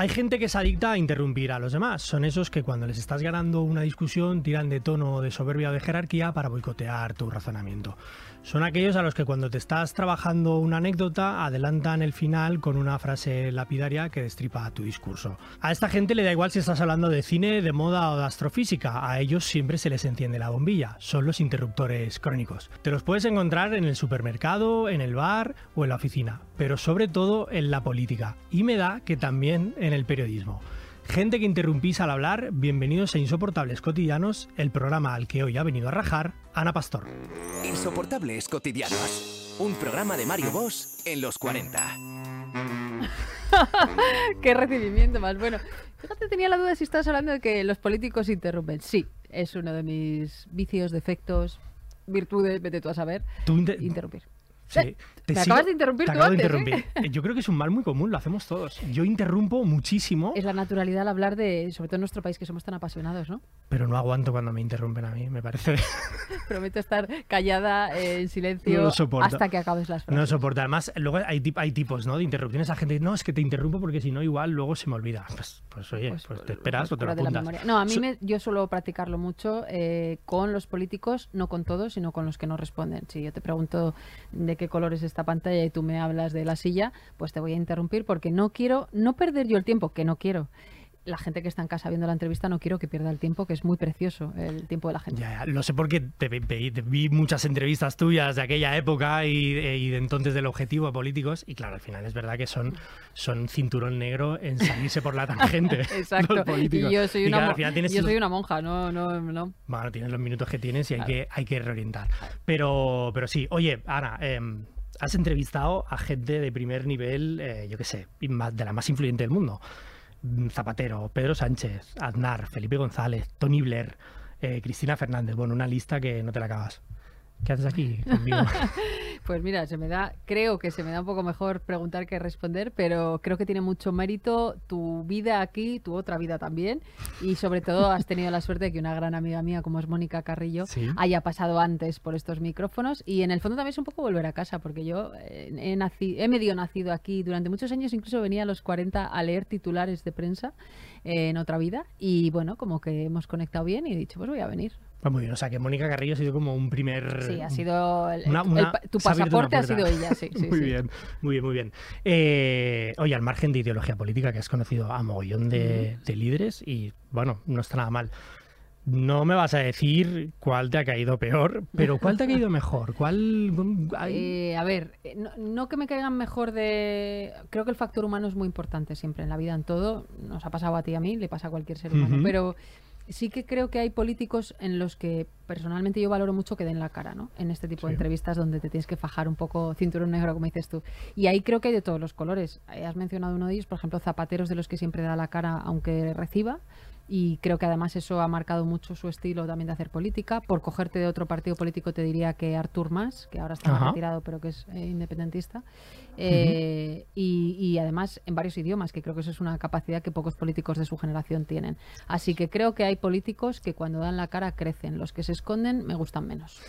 Hay gente que es adicta a interrumpir a los demás. Son esos que cuando les estás ganando una discusión tiran de tono de soberbia o de jerarquía para boicotear tu razonamiento. Son aquellos a los que cuando te estás trabajando una anécdota adelantan el final con una frase lapidaria que destripa tu discurso. A esta gente le da igual si estás hablando de cine, de moda o de astrofísica. A ellos siempre se les enciende la bombilla. Son los interruptores crónicos. Te los puedes encontrar en el supermercado, en el bar o en la oficina, pero sobre todo en la política. Y me da que también el periodismo. Gente que interrumpís al hablar, bienvenidos a Insoportables Cotidianos, el programa al que hoy ha venido a rajar Ana Pastor. Insoportables Cotidianos, un programa de Mario Bosch en los 40. Qué recibimiento más bueno. Fíjate, tenía la duda si estás hablando de que los políticos interrumpen. Sí, es uno de mis vicios, defectos, virtudes, vete tú a saber. Tú inter- Interrumpir. Sí, Eh, me acabas de interrumpir te tú acabo de antes, ¿eh? interrumpir. Yo creo que es un mal muy común, lo hacemos todos. Yo interrumpo muchísimo, Es la naturalidad al hablar de, sobre todo en nuestro país, que somos tan apasionados, ¿no? pero no aguanto cuando me interrumpen a mí, me parece. Prometo estar callada, eh, en No silencio, soporto. hasta que acabes las No frases. soporta. Además, luego hay, tip- hay tipos ¿no? de interrupciones. A gente no, es que te interrumpo porque si no, igual luego se me olvida. Pues, pues oye, pues, Pues, te esperas pues, o te lo de apuntas. No, a mí So- me, yo suelo practicarlo mucho eh, con los políticos, no con todos, sino con los que no responden. Si yo te pregunto de qué color es esta pantalla y tú me hablas de la silla, pues te voy a interrumpir porque no quiero, no perder yo el tiempo, que no quiero. La gente que está en casa viendo la entrevista no quiero que pierda el tiempo, que es muy precioso el tiempo de la gente. Ya, ya, lo sé porque te, vi te vi muchas entrevistas tuyas de aquella época y, de- y de entonces del objetivo a políticos y claro, al final es verdad que son, son cinturón negro en salirse por la tangente. Exacto. Y yo soy Y una, claro, final tienes yo soy una monja, no, no, no. Bueno, tienes los minutos que tienes y hay, que, hay que reorientar. Pero, pero sí, oye, Ana, em, has entrevistado a gente de primer nivel, eh, yo qué sé, y de la más influyente del mundo. Zapatero, Pedro Sánchez, Aznar, Felipe González, Tony Blair, eh, Cristina Fernández. Bueno, una lista que no te la acabas. ¿Qué haces aquí conmigo? Pues mira, se me da, creo que se me da un poco mejor preguntar que responder, pero creo que tiene mucho mérito tu vida aquí, tu otra vida también, y sobre todo has tenido la suerte de que una gran amiga mía como es Mónica Carrillo Sí. haya pasado antes por estos micrófonos y en el fondo también es un poco volver a casa, porque yo eh, he, he medio nacido aquí durante muchos años, incluso venía a los 40 a leer titulares de prensa eh, en otra vida y bueno, como que hemos conectado bien y he dicho, pues voy a venir. Pues muy bien, o sea que Mónica Carrillo ha sido como un primer... Sí, ha sido el- Una- el- una- el- tu pasaporte ha sido ella, sí, sí, muy sí. bien, muy bien, muy bien. Eh, oye, al margen de ideología política, que has conocido a mogollón de, de líderes y, bueno, no está nada mal. No me vas a decir cuál te ha caído peor, pero cuál te ha caído mejor. ¿Cuál Eh, a ver, eh, no, no que me caigan mejor de... Creo que el factor humano es muy importante siempre en la vida, en todo. Nos ha pasado a ti y a mí, le pasa a cualquier ser humano. Pero sí que creo que hay políticos en los que personalmente yo valoro mucho que den la cara, ¿no? En este tipo de entrevistas donde te tienes que fajar un poco cinturón negro, como dices tú. Y ahí creo que hay de todos los colores. Has mencionado uno de ellos, por ejemplo, Zapateros, de los que siempre da la cara aunque reciba. Y creo que además eso ha marcado mucho su estilo también de hacer política. Por cogerte de otro partido político te diría que Artur Mas, que ahora está Ajá. retirado pero que es eh, independentista. Eh, y, y además en varios idiomas, que creo que eso es una capacidad que pocos políticos de su generación tienen. Así que creo que hay políticos que cuando dan la cara crecen. Los que se esconden me gustan menos.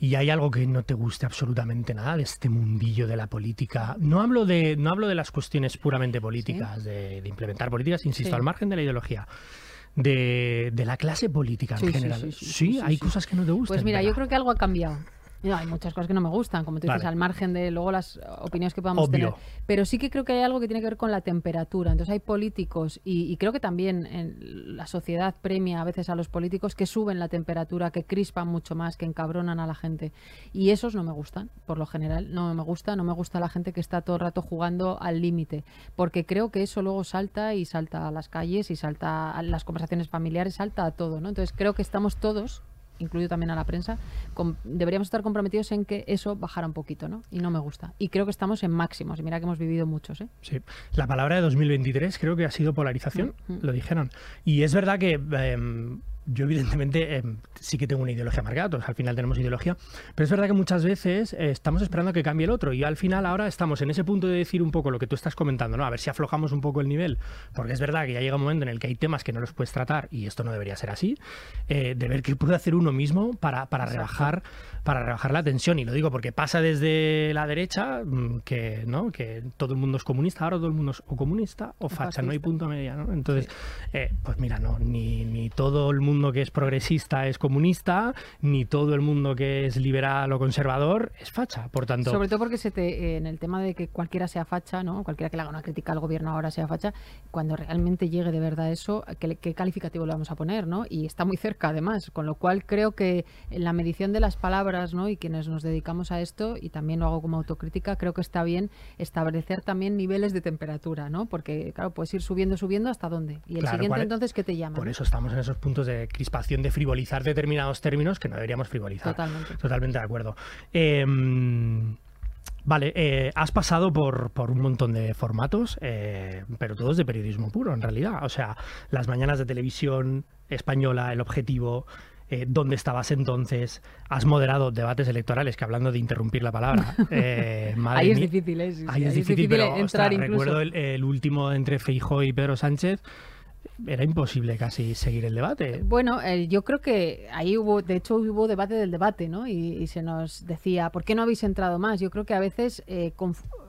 ¿Y hay algo que no te guste absolutamente nada de este mundillo de la política? No hablo de, no hablo de las cuestiones puramente políticas, de, de implementar políticas, insisto, Sí. al margen de la ideología. De, de la clase política en sí, general. sí, sí, hay cosas que no te gustan. Pues mira, yo creo que algo ha cambiado. No, hay muchas cosas que no me gustan, como tú dices, Vale. al margen de luego las opiniones que podamos Obvio. tener. Pero sí que creo que hay algo que tiene que ver con la temperatura. Entonces hay políticos y, y creo que también en la sociedad premia a veces a los políticos que suben la temperatura, que crispan mucho más, que encabronan a la gente. Y esos no me gustan, por lo general. No me gusta, no me gusta la gente que está todo el rato jugando al límite. Porque creo que eso luego salta y salta a las calles y salta a las conversaciones familiares, salta a todo, ¿no? Entonces creo que estamos todos incluido también a la prensa, deberíamos estar comprometidos en que eso bajara un poquito, ¿no? Y no me gusta. Y creo que estamos en máximos, y mira que hemos vivido muchos, ¿eh? Sí. La palabra de 2023 creo que ha sido polarización, Mm, mm. lo dijeron. Y es verdad que em, yo evidentemente em, sí que tengo una ideología marcada, todos al final tenemos ideología, pero es verdad que muchas veces eh, estamos esperando a que cambie el otro y al final ahora estamos en ese punto de decir un poco lo que tú estás comentando, ¿no? A ver si aflojamos un poco el nivel, porque es verdad que ya llega un momento en el que hay temas que no los puedes tratar y esto no debería ser así, eh, de ver qué puede hacer uno mismo para, para rebajar para rebajar la tensión. Y lo digo porque pasa desde la derecha mm, que no que todo el mundo es comunista ahora todo el mundo es o comunista o facha no hay punto medio ¿no? entonces eh, pues mira no ni, ni todo el mundo que es progresista es comunista ni todo el mundo que es liberal o conservador es facha por tanto sobre todo porque se te, en el tema de que cualquiera sea facha no cualquiera que le haga una crítica al gobierno ahora sea facha cuando realmente llegue de verdad eso qué, qué calificativo le vamos a poner no y está muy cerca además con lo cual creo que en la medición de las palabras ¿no? y quienes nos dedicamos a esto, y también lo hago como autocrítica, creo que está bien establecer también niveles de temperatura, ¿no? Porque, claro, puedes ir subiendo, subiendo hasta dónde. Y el siguiente, entonces, ¿qué te llama? Por eso estamos en esos puntos de crispación, de frivolizar determinados términos que no deberíamos frivolizar. Totalmente. Totalmente de acuerdo. Em, vale, eh, has pasado por, por, un montón de formatos, eh, pero todos de periodismo puro, en realidad. O sea, las mañanas de televisión española, el objetivo, eh, dónde estabas entonces, has moderado debates electorales, que hablando de interrumpir la palabra, ahí es difícil, ¿eh? ahí es difícil, pero entrar recuerdo el, último entre Feijó y Pedro Sánchez, era imposible casi seguir el debate. Bueno, yo creo que ahí hubo, de hecho hubo debate del debate, ¿no? Y, se nos decía, ¿por qué no habéis entrado más? Yo creo que a veces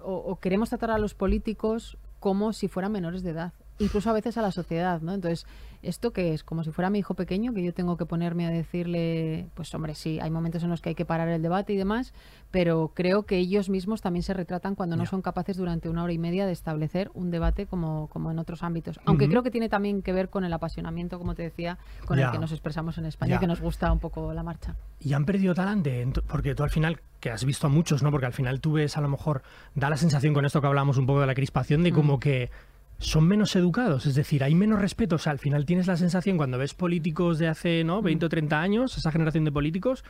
o, queremos tratar a los políticos como si fueran menores de edad, incluso a veces a la sociedad, ¿no? Entonces, ¿esto qué es? Como si fuera mi hijo pequeño, que yo tengo que ponerme a decirle, pues hombre, sí, hay momentos en los que hay que parar el debate y demás, pero creo que ellos mismos también se retratan cuando no son capaces durante una hora y media de establecer un debate como, como en otros ámbitos. Aunque creo que tiene también que ver con el apasionamiento, como te decía, con el que nos expresamos en España, que nos gusta un poco la marcha. Y han perdido talante, porque tú al final, que has visto a muchos, ¿no? Porque al final tú ves, a lo mejor, da la sensación con esto que hablamos un poco de la crispación, de como que son menos educados, es decir, hay menos respeto. O sea, al final tienes la sensación cuando ves políticos de hace ¿no? 20 o 30 años, esa generación de políticos,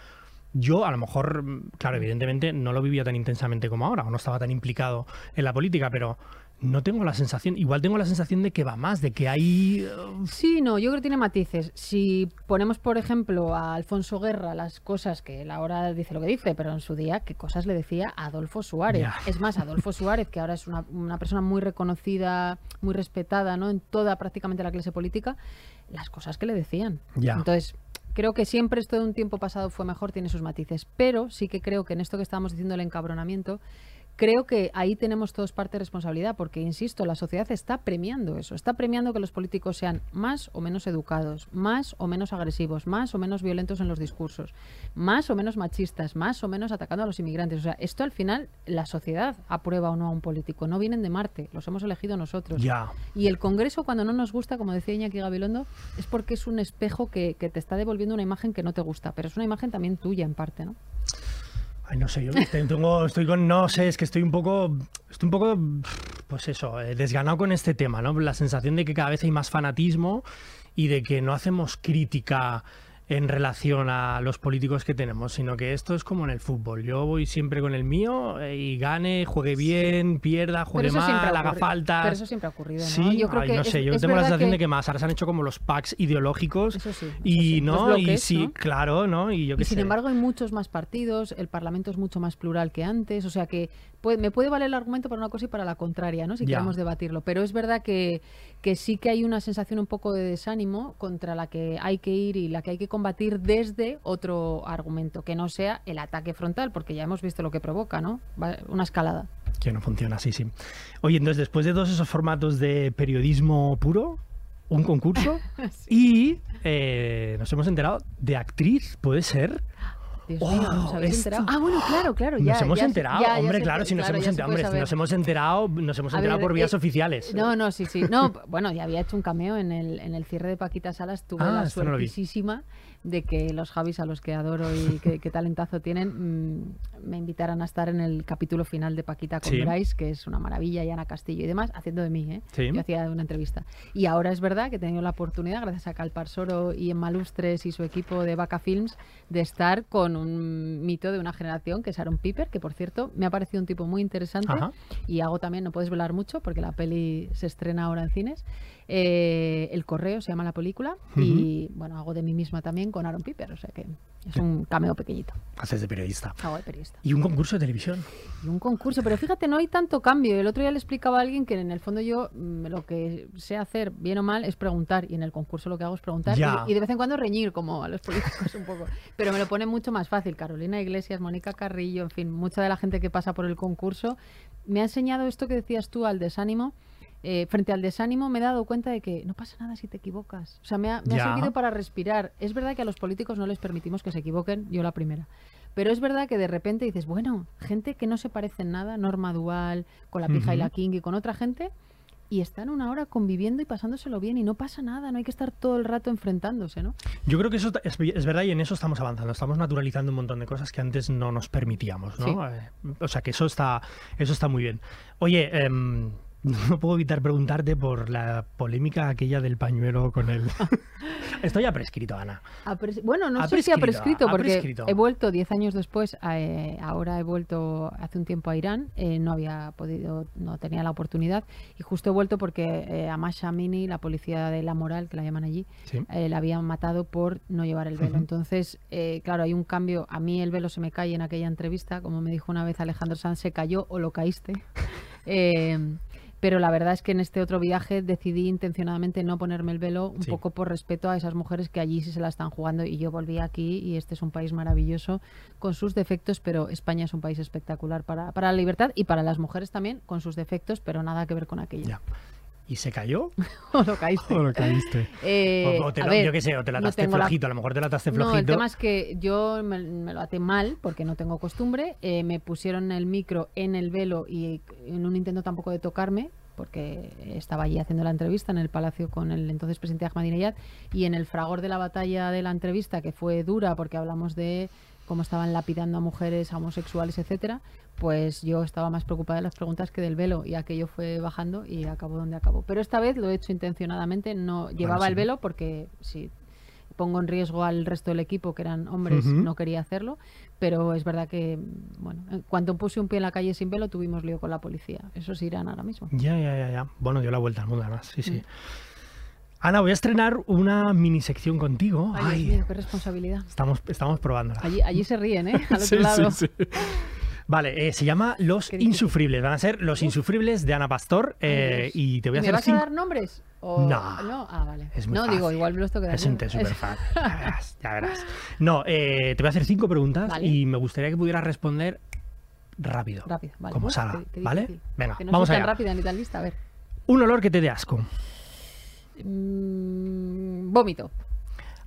yo a lo mejor, claro, evidentemente no lo vivía tan intensamente como ahora, o no estaba tan implicado en la política, pero no tengo la sensación, igual tengo la sensación de que va más, de que hay... Uh, sí, no, yo creo que tiene matices. Si ponemos, por ejemplo, a Alfonso Guerra las cosas que él ahora dice lo que dice, pero en su día, qué cosas le decía a Adolfo Suárez. Es más, Adolfo Suárez, que ahora es una, una, persona muy reconocida, muy respetada ¿no? en toda prácticamente la clase política, las cosas que le decían. Entonces, creo que siempre esto de un tiempo pasado fue mejor, tiene sus matices, pero sí que creo que en esto que estábamos diciendo el encabronamiento, creo que ahí tenemos todos parte de responsabilidad, porque, insisto, la sociedad está premiando eso, está premiando que los políticos sean más o menos educados, más o menos agresivos, más o menos violentos en los discursos, más o menos machistas, más o menos atacando a los inmigrantes. O sea, esto al final la sociedad aprueba o no a un político, no vienen de Marte, los hemos elegido nosotros. Y el Congreso, cuando no nos gusta, como decía Iñaki Gabilondo, es porque es un espejo que, que te está devolviendo una imagen que no te gusta, pero es una imagen también tuya en parte, ¿no? Ay, no sé, yo tengo, estoy con, no sé, es que estoy un poco, estoy un poco, pues eso, eh, desganado con este tema, ¿no? La sensación de que cada vez hay más fanatismo y de que no hacemos crítica en relación a los políticos que tenemos, sino que esto es como en el fútbol. Yo voy siempre con el mío eh, y gane, juegue bien, pierda, juegue mal, haga falta. Pero eso siempre ha ocurrido, ¿no? Sí, yo creo que no sé, yo tengo la sensación de que más ahora se han hecho como los packs ideológicos y no y sí, claro, ¿no? Y yo sin embargo hay muchos más partidos, el Parlamento es mucho más plural que antes, o sea que me puede valer el argumento para una cosa y para la contraria, ¿no? Si queremos debatirlo, pero es verdad que que sí que hay una sensación un poco de desánimo contra la que hay que ir y la que hay que combatir desde otro argumento, que no sea el ataque frontal, porque ya hemos visto lo que provoca, ¿no? Una escalada. Que no funciona así, sí. Oye, entonces, después de todos esos formatos de periodismo puro, un concurso y eh, nos hemos enterado de actriz, ¿puede ser? Dios mío, ¿nos habéis enterado? Ah, bueno, claro, claro. Ya, nos hemos enterado, hombre, claro, si nos hemos enterado, hombre, nos hemos enterado, nos hemos enterado por vías eh, oficiales. No, no, sí, sí. No, bueno, ya había hecho un cameo en el, en el cierre de Paquita Salas, tuve ah, la suertísima de que los Javis a los que adoro y qué talentazo tienen mm, me invitaran a estar en el capítulo final de Paquita con Bryce, que es una maravilla, y Ana Castillo y demás, haciendo de mí, ¿eh? Yo hacía una entrevista. Y ahora es verdad que he tenido la oportunidad, gracias a Calpar Soro y en Malustres y su equipo de Vaca Films, de estar con con un mito de una generación que es Aaron Piper, que por cierto me ha parecido un tipo muy interesante Ajá. y hago también, no puedes velar mucho porque la peli se estrena ahora en cines. Eh, el correo se llama la película y bueno, hago de mí misma también con Aaron Piper, o sea que es un cameo pequeñito. Haces de periodista. Hago de periodista. Y un concurso de televisión. Y un concurso, pero fíjate, no hay tanto cambio. El otro día le explicaba a alguien que en el fondo yo mm, lo que sé hacer, bien o mal, es preguntar. Y en el concurso lo que hago es preguntar. Y, y de vez en cuando reñir, como a los políticos un poco. Pero me lo pone mucho más fácil. Carolina Iglesias, Mónica Carrillo, en fin, mucha de la gente que pasa por el concurso. Me ha enseñado esto que decías tú al desánimo. Eh, frente al desánimo me he dado cuenta de que no pasa nada si te equivocas. O sea, me ha, me ha Ya. servido para respirar. Es verdad que a los políticos no les permitimos que se equivoquen, yo la primera. Pero es verdad que de repente dices, bueno, gente que no se parece en nada, Norma Dual, con la pija y la. King y con otra gente, y están una hora conviviendo y pasándoselo bien y no pasa nada, no hay que estar todo el rato enfrentándose, ¿no? Yo creo que eso es, es verdad y en eso estamos avanzando. Estamos naturalizando un montón de cosas que antes no nos permitíamos, ¿no? Sí. Eh, o sea que eso está, eso está muy bien. Oye, em, no puedo evitar preguntarte por la polémica aquella del pañuelo con el. Esto ya prescrito, Ana. Pres- bueno, no Ha sé si ha prescrito, prescrito, ha porque prescrito. he vuelto 10 años después, a, eh, ahora he vuelto hace un tiempo a Irán, eh, no había podido, no tenía la oportunidad, y justo he vuelto porque eh, a Masha Amini, la policía de la moral, que la llaman allí, Sí. eh, la habían matado por no llevar el velo. Ujú. Entonces, eh, claro, hay un cambio. A mí el velo se me cae en aquella entrevista, como me dijo una vez Alejandro Sanz, se cayó o lo caíste. Eh, pero la verdad es que en este otro viaje decidí intencionadamente no ponerme el velo, un Sí. poco por respeto a esas mujeres que allí sí se la están jugando. Y yo volví aquí y este es un país maravilloso con sus defectos, pero España es un país espectacular para, para la libertad y para las mujeres también, con sus defectos, pero nada que ver con aquello. Ya. ¿Y se cayó? o lo caíste. ¿O lo caíste? Eh, o, o te lo- ver, yo qué sé, o te la no ataste la- flojito. A lo mejor te la ataste flojito. no, el tema es que yo me, me lo até mal porque no tengo costumbre. eh, me pusieron el micro en el velo y en un intento tampoco de tocarme porque estaba allí haciendo la entrevista en el palacio con el entonces presidente Ahmadinejad y en el fragor de la batalla de la entrevista que fue dura porque hablamos de cómo estaban lapidando a mujeres a homosexuales, etcétera, pues yo estaba más preocupada de las preguntas que del velo y aquello fue bajando y acabó donde acabó. Pero esta vez lo he hecho intencionadamente, no llevaba sí. el velo porque si pongo en riesgo al resto del equipo, que eran hombres, no quería hacerlo, pero es verdad que, bueno, en cuanto puse un pie en la calle sin velo, tuvimos lío con la policía. Eso es Irán ahora mismo. Ya, ya, ya, ya. Bueno, dio la vuelta al mundo, además. Sí, sí. Mm. Ana, voy a estrenar una mini sección contigo. Ay, Ay, Dios mío, qué responsabilidad. Estamos, estamos probándola. Allí, allí se ríen, ¿eh? Al otro Sí, lado. sí, sí. Vale, eh, se llama Los. Insufribles. Van a ser Los Insufribles de Ana Pastor. eh, y te voy a ¿Me hacer vas cinco. a dar nombres? O- No. no. Ah, vale. Es muy no, digo, igual me los. Es un súper fácil. Ya verás, ya verás. No, eh, te voy a hacer cinco preguntas Vale. y me gustaría que pudieras responder rápido. Rápido, vale. Como qué- qué ¿vale? difícil. Venga, que no vamos tan rápida ni tan lista. A ver. Un olor que te dé asco. Mm, vómito.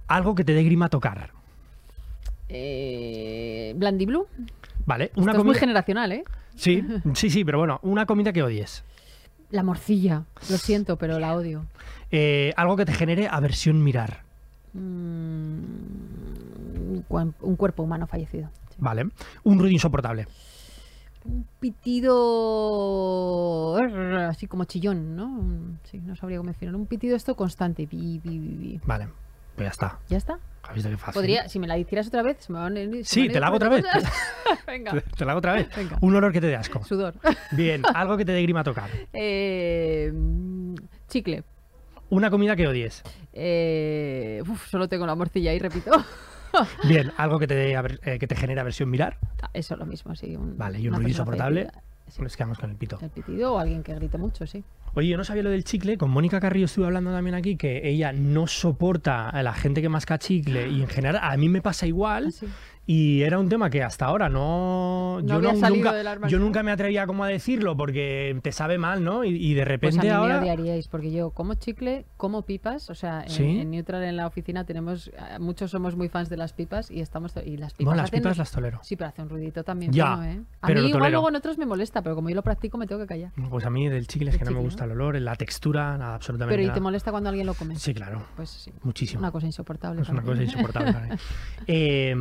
Algo que te dé grima tocar. Eh, Blandy Blue. Vale, Esto una es muy comida. generacional, ¿eh? Sí, sí, sí, pero bueno, una comida que odies. La morcilla. Lo siento, pero la odio. Eh, algo que te genere aversión mirar. Mm, un cuerpo humano fallecido. Sí. Vale. Un ruido insoportable. Un pitido así como chillón, ¿no? Sí, no sabría cómo decirlo. Un pitido esto constante. Bi, bi, bi, bi. Vale, pues ya está. ¿Ya está? ¿Has visto qué fácil? Podría, si me la hicieras otra vez, se me van se Sí, me te la hago otra vez. Venga, Te la hago otra vez. Venga. Un olor que te dé asco. sudor. Bien, algo que te dé grima tocar. Eh, chicle. Una comida que odies. Eh, uf, solo tengo la morcilla ahí, repito. Bien, algo que te, dé eh, que te genere aversión mirar. Eso es lo mismo, sí. un- Vale, y un ruido insoportable. Sí, Nos quedamos con el pito. el pitido o alguien que grite mucho, sí. Oye, yo no sabía lo del chicle. Con Mónica Carrillo estuve hablando también aquí que ella no soporta a la gente que masca chicle y en general a mí me pasa igual. Así. Y era un tema que hasta ahora no. No yo había salido nunca, del armario. yo nunca me atrevía como a decirlo porque te sabe mal, ¿no? Y, y de Pues repente a mí ahora. me odiaríais, porque yo como chicle, como pipas, o sea, en, ¿Sí? en Neutral en la oficina tenemos, eh, muchos somos muy fans de las pipas y estamos, y las pipas Bueno, las hacen- pipas las tolero. Sí, pero hace un ruidito también Ya, bueno, ¿eh? A pero mí igual luego en otros me molesta, pero como yo lo practico me tengo que callar. Pues a mí del chicle es que no me gusta ¿no? el olor, la textura, nada, absolutamente Pero ¿y nada. te molesta cuando alguien lo come? Sí, claro. Pues sí. Muchísimo. Una cosa insoportable. Es una cosa insoportable. Eh,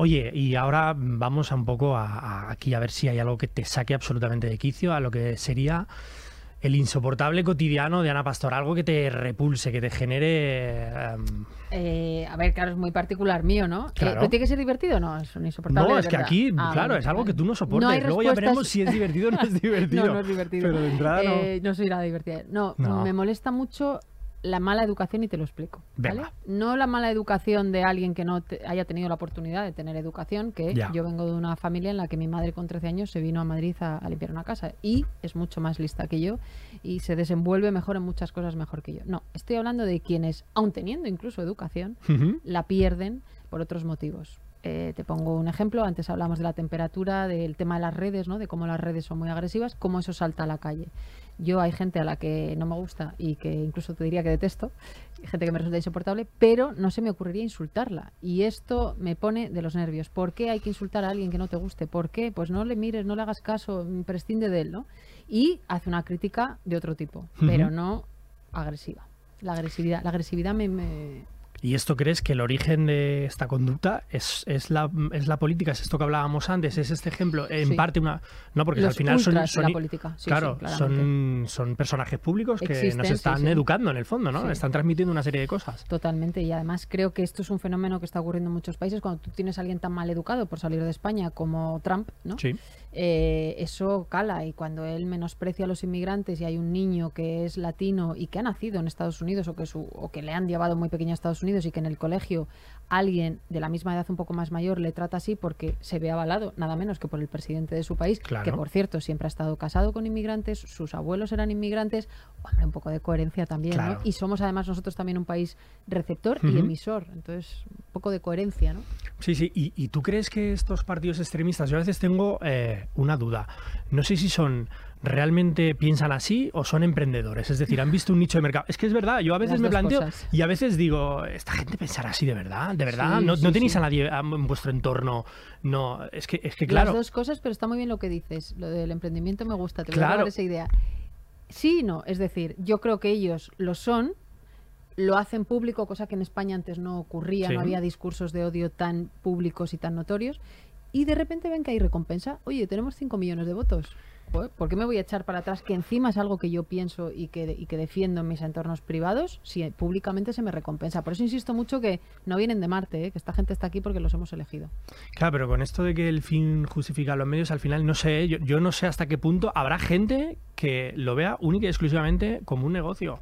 oye, y ahora vamos a un poco a, a- aquí a ver si hay algo que te saque absolutamente de quicio a lo que sería el insoportable cotidiano de Ana Pastor, algo que te repulse, que te genere... em, Eh, a ver, claro, es muy particular mío, ¿no? Eh, Claro. ¿pero ¿Tiene que ser divertido? No, es un insoportable. no, es que aquí, Ah, claro, es algo que tú no soportas. No hay Luego ya respuestas- veremos si es divertido o no es divertido. no, no es divertido. Pero de entrada no. Eh, no soy nada divertida. No, No. me molesta mucho la mala educación y te lo explico. ¿vale? Venga. No la mala educación de alguien que no te- haya tenido la oportunidad de tener educación, que Ya. yo vengo de una familia en la que mi madre con 13 años se vino a Madrid a, a limpiar una casa y es mucho más lista que yo y se desenvuelve mejor en muchas cosas mejor que yo. No, estoy hablando de quienes, aun teniendo incluso educación, la pierden por otros motivos. Eh, te pongo un ejemplo, antes hablamos de la temperatura, del tema de las redes, ¿no? de cómo las redes son muy agresivas, cómo eso salta a la calle. Yo hay gente a la que no me gusta y que incluso te diría que detesto, gente que me resulta insoportable, pero no se me ocurriría insultarla. Y esto me pone de los nervios. ¿Por qué hay que insultar a alguien que no te guste? ¿Por qué? Pues no le mires, no le hagas caso, prescinde de él, ¿no? Y hace una crítica de otro tipo, pero no agresiva. La agresividad, la agresividad me- me, ¿Y esto crees que el origen de esta conducta es, es, la, es la política? ¿Es esto que hablábamos antes? ¿Es este ejemplo? En Sí. parte una... No, porque Los al final son... son la política, sí, claro, son, son personajes públicos que Existen, nos están educando en el fondo, ¿no? Están transmitiendo una serie de cosas. Totalmente, y además creo que esto es un fenómeno que está ocurriendo en muchos países. Cuando tú tienes a alguien tan mal educado por salir de España como Trump, ¿no? Sí. Eh, eso cala y cuando él menosprecia a los inmigrantes y hay un niño que es latino y que ha nacido en Estados Unidos o que, su, o que le han llevado muy pequeño a Estados Unidos y que en el colegio alguien de la misma edad un poco más mayor le trata así porque se ve avalado nada menos que por el presidente de su país, Claro. que por cierto siempre ha estado casado con inmigrantes, sus abuelos eran inmigrantes, hombre, un poco de coherencia también, ¿no? Y somos además nosotros también un país receptor y emisor, entonces un poco de coherencia, ¿no? Sí, sí. ¿Y, y tú crees que estos partidos extremistas, yo a veces tengo eh, una duda. No sé si son realmente piensan así o son emprendedores. Es decir, han visto un nicho de mercado. Es que es verdad, yo a veces Las me planteo cosas. y a veces digo, ¿esta gente pensará así de verdad? ¿De verdad? Sí, ¿No, sí, no tenéis sí. a nadie en vuestro entorno? No, es que, es que Las claro. dos cosas, pero está muy bien lo que dices. Lo del emprendimiento me gusta, te voy a dar esa idea. Sí y no, es decir, yo creo que ellos lo son, lo hacen público, cosa que en España antes no ocurría, no había discursos de odio tan públicos y tan notorios, y de repente ven que hay recompensa. Oye, tenemos 5 millones de votos. ¿Por qué me voy a echar para atrás? Que encima es algo que yo pienso y que, y que defiendo en mis entornos privados, si públicamente se me recompensa. Por eso insisto mucho que no vienen de Marte, ¿eh? que esta gente está aquí porque los hemos elegido. Claro, pero con esto de que el fin justifica los medios, al final no sé, yo, yo no sé hasta qué punto habrá gente que lo vea única y exclusivamente como un negocio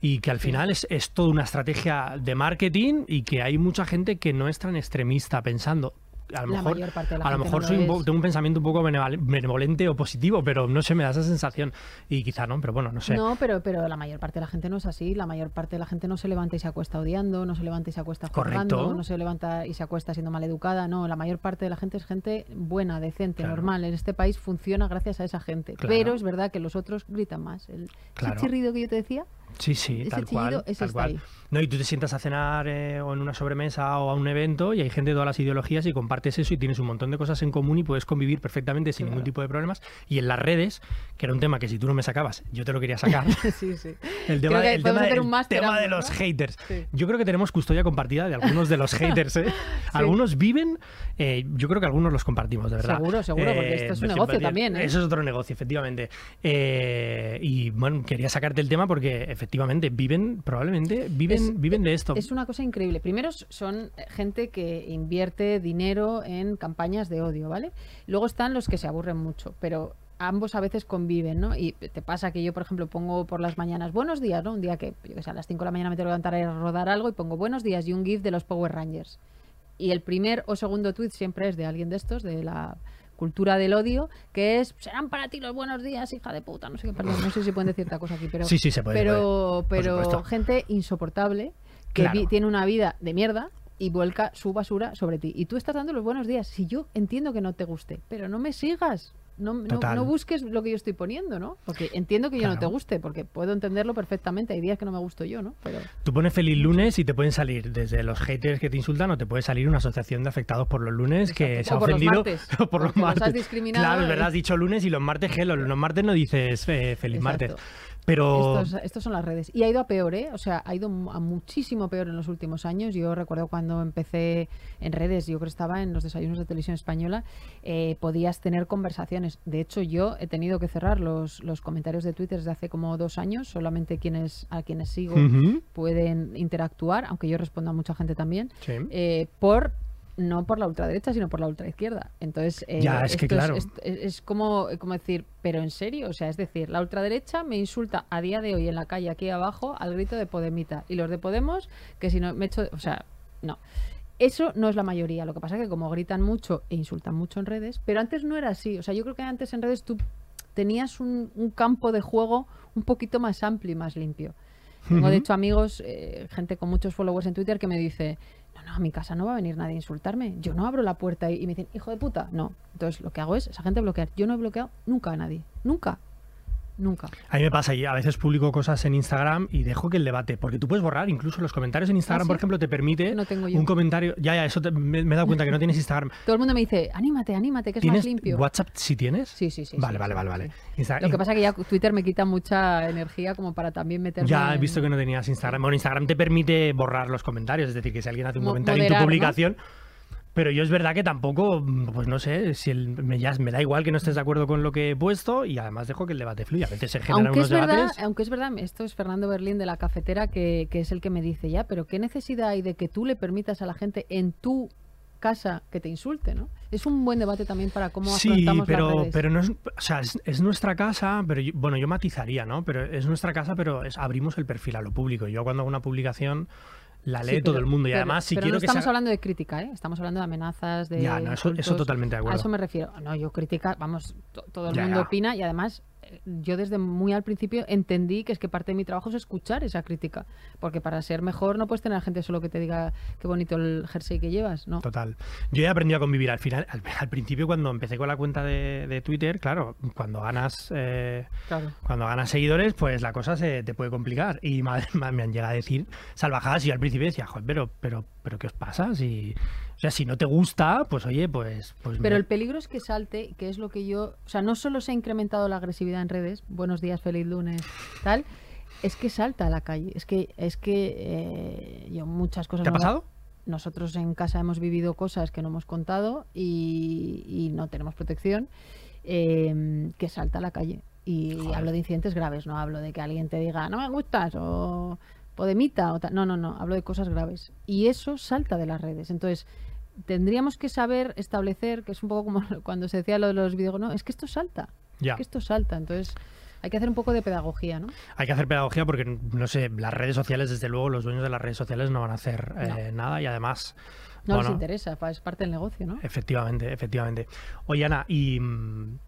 y que al final es, es toda una estrategia de marketing y que hay mucha gente que no es tan extremista pensando. A lo La mejor, a lo mejor no soy un tengo un pensamiento un poco benevol- benevolente o positivo, pero no sé, me da esa sensación. Y quizá no, pero bueno, no sé. No, pero, pero la mayor parte de la gente no es así. La mayor parte de la gente no se levanta y se acuesta odiando, no se levanta y se acuesta Correcto. no se levanta y se acuesta siendo maleducada. No, la mayor parte de la gente es gente buena, decente, Claro. normal. En este país funciona gracias a esa gente. Claro. Pero es verdad que los otros gritan más. El, Claro. chirrido que yo te decía, Sí, sí, Ese tal cual. ese tal está cual. ahí. No, y tú te sientas a cenar eh, o en una sobremesa o a un evento y hay gente de todas las ideologías y compartes eso y tienes un montón de cosas en común y puedes convivir perfectamente sin Claro. ningún tipo de problemas. Y en las redes, que era un tema que si tú no me sacabas, yo te lo quería sacar. sí, sí. El tema, el tema- hacer el un máster tema de los ¿no? haters. Sí. Yo creo que tenemos custodia compartida de algunos de los haters. ¿eh? Algunos viven, eh, yo creo que algunos los compartimos, de verdad. Seguro, seguro, porque esto es un pues, negocio también, ¿eh? Eso es otro negocio, efectivamente. Eh, y bueno, quería sacarte el tema porque efectivamente viven, probablemente, viven, Es- viven de esto. Es una cosa increíble. Primero son gente que invierte dinero en campañas de odio, ¿vale? Luego están los que se aburren mucho, pero ambos a veces conviven, ¿no? Y te pasa que yo, por ejemplo, pongo por las mañanas buenos días, ¿no? Un día que, yo que sé, a las 5 de la mañana me tengo que levantar a rodar algo y pongo buenos días y un GIF de los Power Rangers. Y el primer o segundo tweet siempre es de alguien de estos, de la cultura del odio, que es serán para ti los buenos días, hija de puta, no sé qué, perdón, no sé si pueden decir cierta cosa aquí, pero Sí, sí, se puede, pero, puede, pero gente insoportable que Claro. vi- tiene una vida de mierda y vuelca su basura sobre ti. Y tú estás dando los buenos días. Si yo entiendo que no te guste, pero no me sigas. No, no, no busques lo que yo estoy poniendo, ¿no? Porque entiendo que yo no te Claro. guste, porque puedo entenderlo perfectamente. Hay días que no me gusto yo, ¿no? Pero Tú pones feliz lunes y te pueden salir desde los haters que te insultan o te puede salir una asociación de afectados por los lunes que se ha O por los ofendido martes, por los porque los has martes. discriminado Claro, es verdad, has dicho lunes y los martes, que los, los martes no dices eh, feliz Exacto. martes. Pero Estos, estos son las redes. Y ha ido a peor, ¿eh? O sea, ha ido a muchísimo peor en los últimos años. Yo recuerdo cuando empecé en redes, yo creo que estaba en los desayunos de televisión española, eh, podías tener conversaciones. De hecho, yo he tenido que cerrar los, los comentarios de Twitter desde hace como dos años. Solamente quienes a quienes sigo pueden interactuar, aunque yo respondo a mucha gente también, Sí. eh, por no por la ultraderecha, sino por la ultraizquierda. Entonces, eh, Ya, es que esto claro. es, es- es como, como decir, pero en serio, o sea, es decir, la ultraderecha me insulta a día de hoy en la calle aquí abajo al grito de Podemita y los de Podemos que si no me echo, o sea, no. Eso no es la mayoría. Lo que pasa es que como gritan mucho e insultan mucho en redes, pero antes no era así. O sea, yo creo que antes en redes tú tenías un, un campo de juego un poquito más amplio y más limpio. Tengo, de hecho, amigos, eh, gente con muchos followers en Twitter que me dice, no, a mi casa no va a venir nadie a insultarme. Yo no abro la puerta y, y me dicen, hijo de puta. No. Entonces, lo que hago es, esa gente bloquear. Yo no he bloqueado nunca a nadie. Nunca. Nunca. A mí me pasa, y a veces publico cosas en Instagram y dejo que el debate, porque tú puedes borrar incluso los comentarios en Instagram, ¿Ah, sí? por ejemplo, te permite No tengo yo. un comentario. Ya, ya, eso te- me, me he dado cuenta que no tienes Instagram. Todo el mundo me dice, anímate, anímate, que es más ¿Tienes limpio. WhatsApp si tienes? Sí, sí, sí. Vale, sí, vale, sí, vale, sí. vale. Lo que pasa es que ya Twitter me quita mucha energía como para también meterme Ya he en- visto que no tenías Instagram. Bueno, Instagram te permite borrar los comentarios, es decir, que si alguien hace un Mo- comentario moderar, en tu ¿no? Pero yo es verdad que tampoco, pues no sé, si el- me, ya, me da igual que no estés de acuerdo con lo que he puesto y además dejo que el debate fluya. A veces se generan aunque unos es, verdad, debates. aunque es verdad, esto es Fernando Berlín de la cafetera que, que es el que me dice ya, pero ¿qué necesidad hay de que tú le permitas a la gente en tu casa que te insulte, ¿no? Es un buen debate también para cómo Sí, afrontamos las pero, redes. pero no es, o sea, es, es nuestra casa, pero yo- bueno, yo matizaría, ¿no? Pero es nuestra casa, pero es, abrimos el perfil a lo público. Yo cuando hago una publicación la Sí, lee todo pero- el mundo y pero- además si pero quiero no que estamos hablando de crítica, ¿eh? Estamos hablando de amenazas, de Ya, no, eso- eso totalmente de acuerdo. A eso me refiero. No, yo crítica, vamos, to- todo el Ya, mundo ya. opina y además yo desde muy al principio entendí que es que parte de mi trabajo es escuchar esa crítica, porque para ser mejor no puedes tener a gente solo que te diga qué bonito el jersey que llevas, ¿no? Total. Yo he aprendido a convivir. Al final, al, al principio cuando empecé con la cuenta de, de Twitter, claro, cuando ganas eh, Claro. cuando ganas seguidores, pues la cosa se te puede complicar. Y madre, ma- me han llegado a decir salvajadas y yo al principio decía, joder, pero, pero, pero ¿qué os pasa? Si, o sea, si no te gusta, pues oye, pues... pues Pero me- el peligro es que salte, que es lo que yo... O sea, no solo se ha incrementado la agresividad en redes, buenos días, feliz lunes, tal, es que salta a la calle. Es que, es que eh, yo muchas cosas... ¿Te ha pasado? Nosotros en casa hemos vivido cosas que no hemos contado y, y no tenemos protección, eh, que salta a la calle. Y Joder. hablo de incidentes graves, no hablo de que alguien te diga, no me gustas o podemita o tal. No, no, no, hablo de cosas graves. Y eso salta de las redes. Entonces, tendríamos que saber establecer, que es un poco como cuando se decía lo de los videojuegos, no, es que esto salta, Ya. es que esto salta. Entonces, hay que hacer un poco de pedagogía, ¿no? Hay que hacer pedagogía porque, no sé, las redes sociales, desde luego, los dueños de las redes sociales no van a hacer eh, nada y además... No les interesa, es parte del negocio, ¿no? Efectivamente, efectivamente. Oye, Ana, ¿y mm,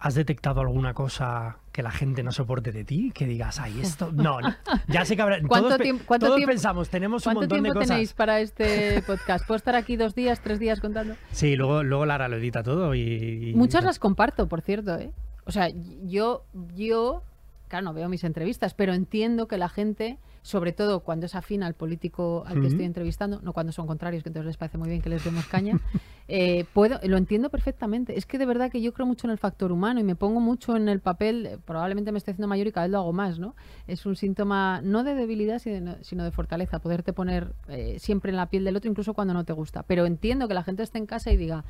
has detectado alguna cosa que la gente no soporte de ti? Que digas, ay, esto... No, no. ya sé que habrá... ¿Cuánto todos, tiempo- cuánto todos tiempo- pensamos, tenemos un ¿Cuánto montón de tiempo cosas. tenéis para este podcast? ¿Puedo estar aquí dos días, tres días contando? Sí, luego, luego Lara lo edita todo y... y- Muchas las comparto, por cierto, ¿eh? O sea, yo, yo, claro, no veo mis entrevistas, pero entiendo que la gente, sobre todo cuando es afín al político al que estoy entrevistando, no cuando son contrarios, que entonces les parece muy bien que les demos caña, eh, puedo, lo entiendo perfectamente. Es que de verdad que yo creo mucho en el factor humano y me pongo mucho en el papel, probablemente me estoy haciendo mayor y cada vez lo hago más, ¿no? Es un síntoma no de debilidad, sino, sino de fortaleza, poderte poner eh, siempre en la piel del otro, incluso cuando no te gusta. Pero entiendo que la gente esté en casa y diga,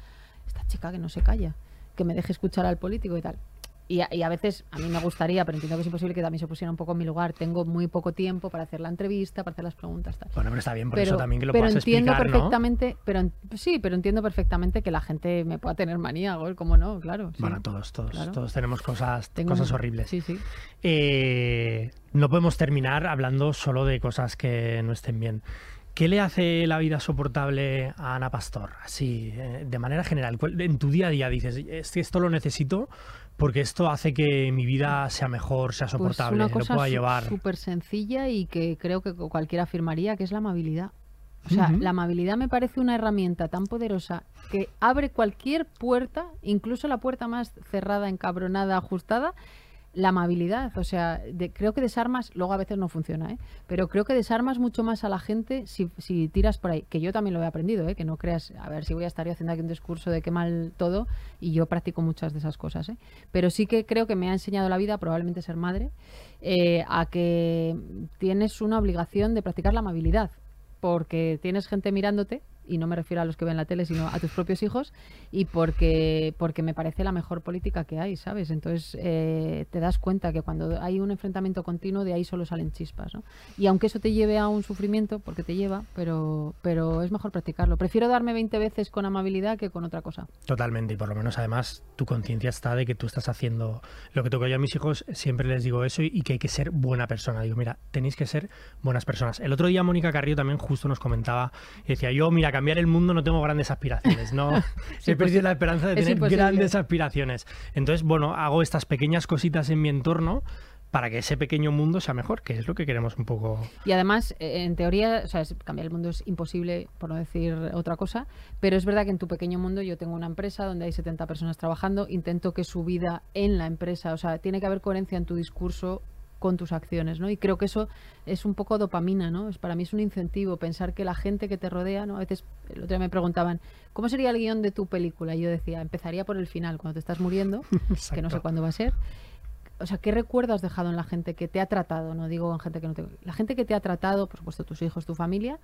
esta chica que no se calla, que me deje escuchar al político y tal. Y a, y a veces a mí me gustaría, pero entiendo que es imposible que también se pusiera un poco en mi lugar. Tengo muy poco tiempo para hacer la entrevista, para hacer las preguntas, tal. Bueno, pero está bien, por Pero, eso también que lo pero puedas entiendo explicar, ¿no? perfectamente, pero en- sí, pero entiendo perfectamente que la gente me pueda tener manía, ¿cómo no? Claro. sí. Bueno, todos, todos, Claro. todos tenemos cosas, Tengo cosas horribles. Sí, sí. Eh, no podemos terminar hablando solo de cosas que no estén bien. ¿Qué le hace la vida soportable a Ana Pastor? Así, eh, de manera general, ¿cuál- en tu día a día dices, es que esto lo necesito porque esto hace que mi vida sea mejor, sea Pues soportable, una lo pueda llevar. súper sencilla y que creo que cualquiera afirmaría, que es la amabilidad. O sea, la amabilidad me parece una herramienta tan poderosa que abre cualquier puerta, incluso la puerta más cerrada, encabronada, ajustada, la amabilidad. O sea, creo que desarmas, luego a veces no funciona, ¿eh? pero creo que desarmas mucho más a la gente si, si tiras por ahí. Que yo también lo he aprendido, ¿eh? que no creas, a ver si voy a estar haciendo aquí un discurso de qué mal todo y yo practico muchas de esas cosas. ¿eh? Pero sí que creo que me ha enseñado la vida, probablemente ser madre, eh, a que tienes una obligación de practicar la amabilidad porque tienes gente mirándote y no me refiero a los que ven la tele, sino a tus propios hijos, y porque, porque me parece la mejor política que hay, ¿sabes? Entonces eh, te das cuenta que cuando hay un enfrentamiento continuo, de ahí solo salen chispas, ¿no? Y aunque eso te lleve a un sufrimiento, porque te lleva, pero, pero es mejor practicarlo. Prefiero darme 20 veces con amabilidad que con otra cosa. Totalmente, y por lo menos además tu conciencia está de que tú estás haciendo lo que toco yo a mis hijos, siempre les digo eso y que hay que ser buena persona. Digo, mira, tenéis que ser buenas personas. El otro día Mónica Carrillo también justo nos comentaba y decía, yo, mira, cambiar el mundo no tengo grandes aspiraciones, no he perdido la esperanza de tener grandes aspiraciones. Entonces, bueno, hago estas pequeñas cositas en mi entorno para que ese pequeño mundo sea mejor, que es lo que queremos un poco. Y además, eh, en teoría, o sea, cambiar el mundo es imposible, por no decir otra cosa, pero es verdad que en tu pequeño mundo yo tengo una empresa donde hay 70 personas trabajando, intento que su vida en la empresa, o sea, tiene que haber coherencia en tu discurso con tus acciones, ¿no? Y creo que eso es un poco dopamina, ¿no? Es, para mí es un incentivo pensar que la gente que te rodea, ¿no? A veces, el otro día me preguntaban, ¿cómo sería el guion de tu película? Y yo decía, empezaría por el final, cuando te estás muriendo, que no sé cuándo va a ser. O sea, ¿qué recuerdo has dejado en la gente que te ha tratado? No digo en gente que no te... La gente que te ha tratado, por supuesto, tus hijos, tu familia,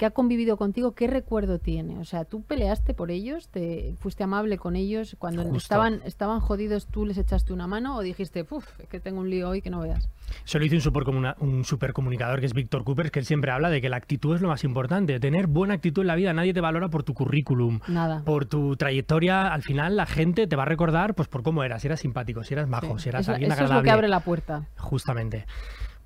que ha convivido contigo, ¿qué recuerdo tiene? O sea, tú peleaste por ellos, te fuiste amable con ellos, cuando estaban estaban jodidos tú les echaste una mano o dijiste, "Puf, que tengo un lío hoy que no veas." Se lo hizo un super un supercomunicador que es Víctor Cooper, que él siempre habla de que la actitud es lo más importante, tener buena actitud en la vida, nadie te valora por tu currículum, Nada. por tu trayectoria, al final la gente te va a recordar pues por cómo eras, si eras simpático, si eras majo, si eras alguien agradable. Eso es lo que abre la puerta. Justamente.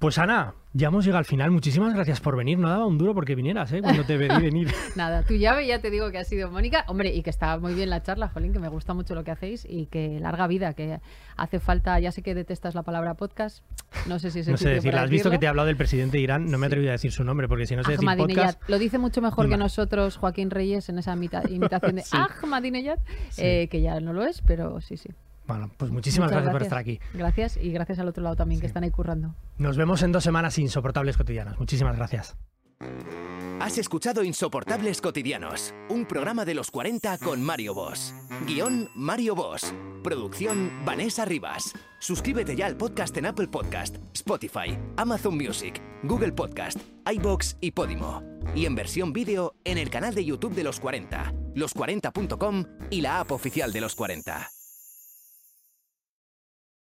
Pues Ana, ya hemos llegado al final. Muchísimas gracias por venir. No daba un duro porque vinieras, ¿eh? Cuando te pedí venir. Nada, tu llave ya te digo que ha sido Mónica. Hombre, y que está muy bien la charla, Jolín, que me gusta mucho lo que hacéis y que larga vida, que hace falta, ya sé que detestas la palabra podcast. No sé si es el No sé decirla. Has visto que te he hablado del presidente de Irán. No me he atrevido a decir su nombre porque si no sé decir podcast... Lo dice mucho mejor que nosotros Joaquín Reyes en esa imitación de sí. Ahmadinejad, eh, que ya no lo es, pero sí, sí. Bueno, pues muchísimas gracias, por estar aquí. Gracias y gracias al otro lado también que están ahí currando. Nos vemos en dos semanas insoportables cotidianas. Muchísimas gracias. Has escuchado Insoportables Cotidianos, un programa de los 40 con Mario Boss. Guión Mario Boss. Producción Vanessa Rivas. Suscríbete ya al podcast en Apple Podcast, Spotify, Amazon Music, Google Podcast, iBox y Podimo. Y en versión vídeo en el canal de YouTube de los 40, los40.com y la app oficial de los 40.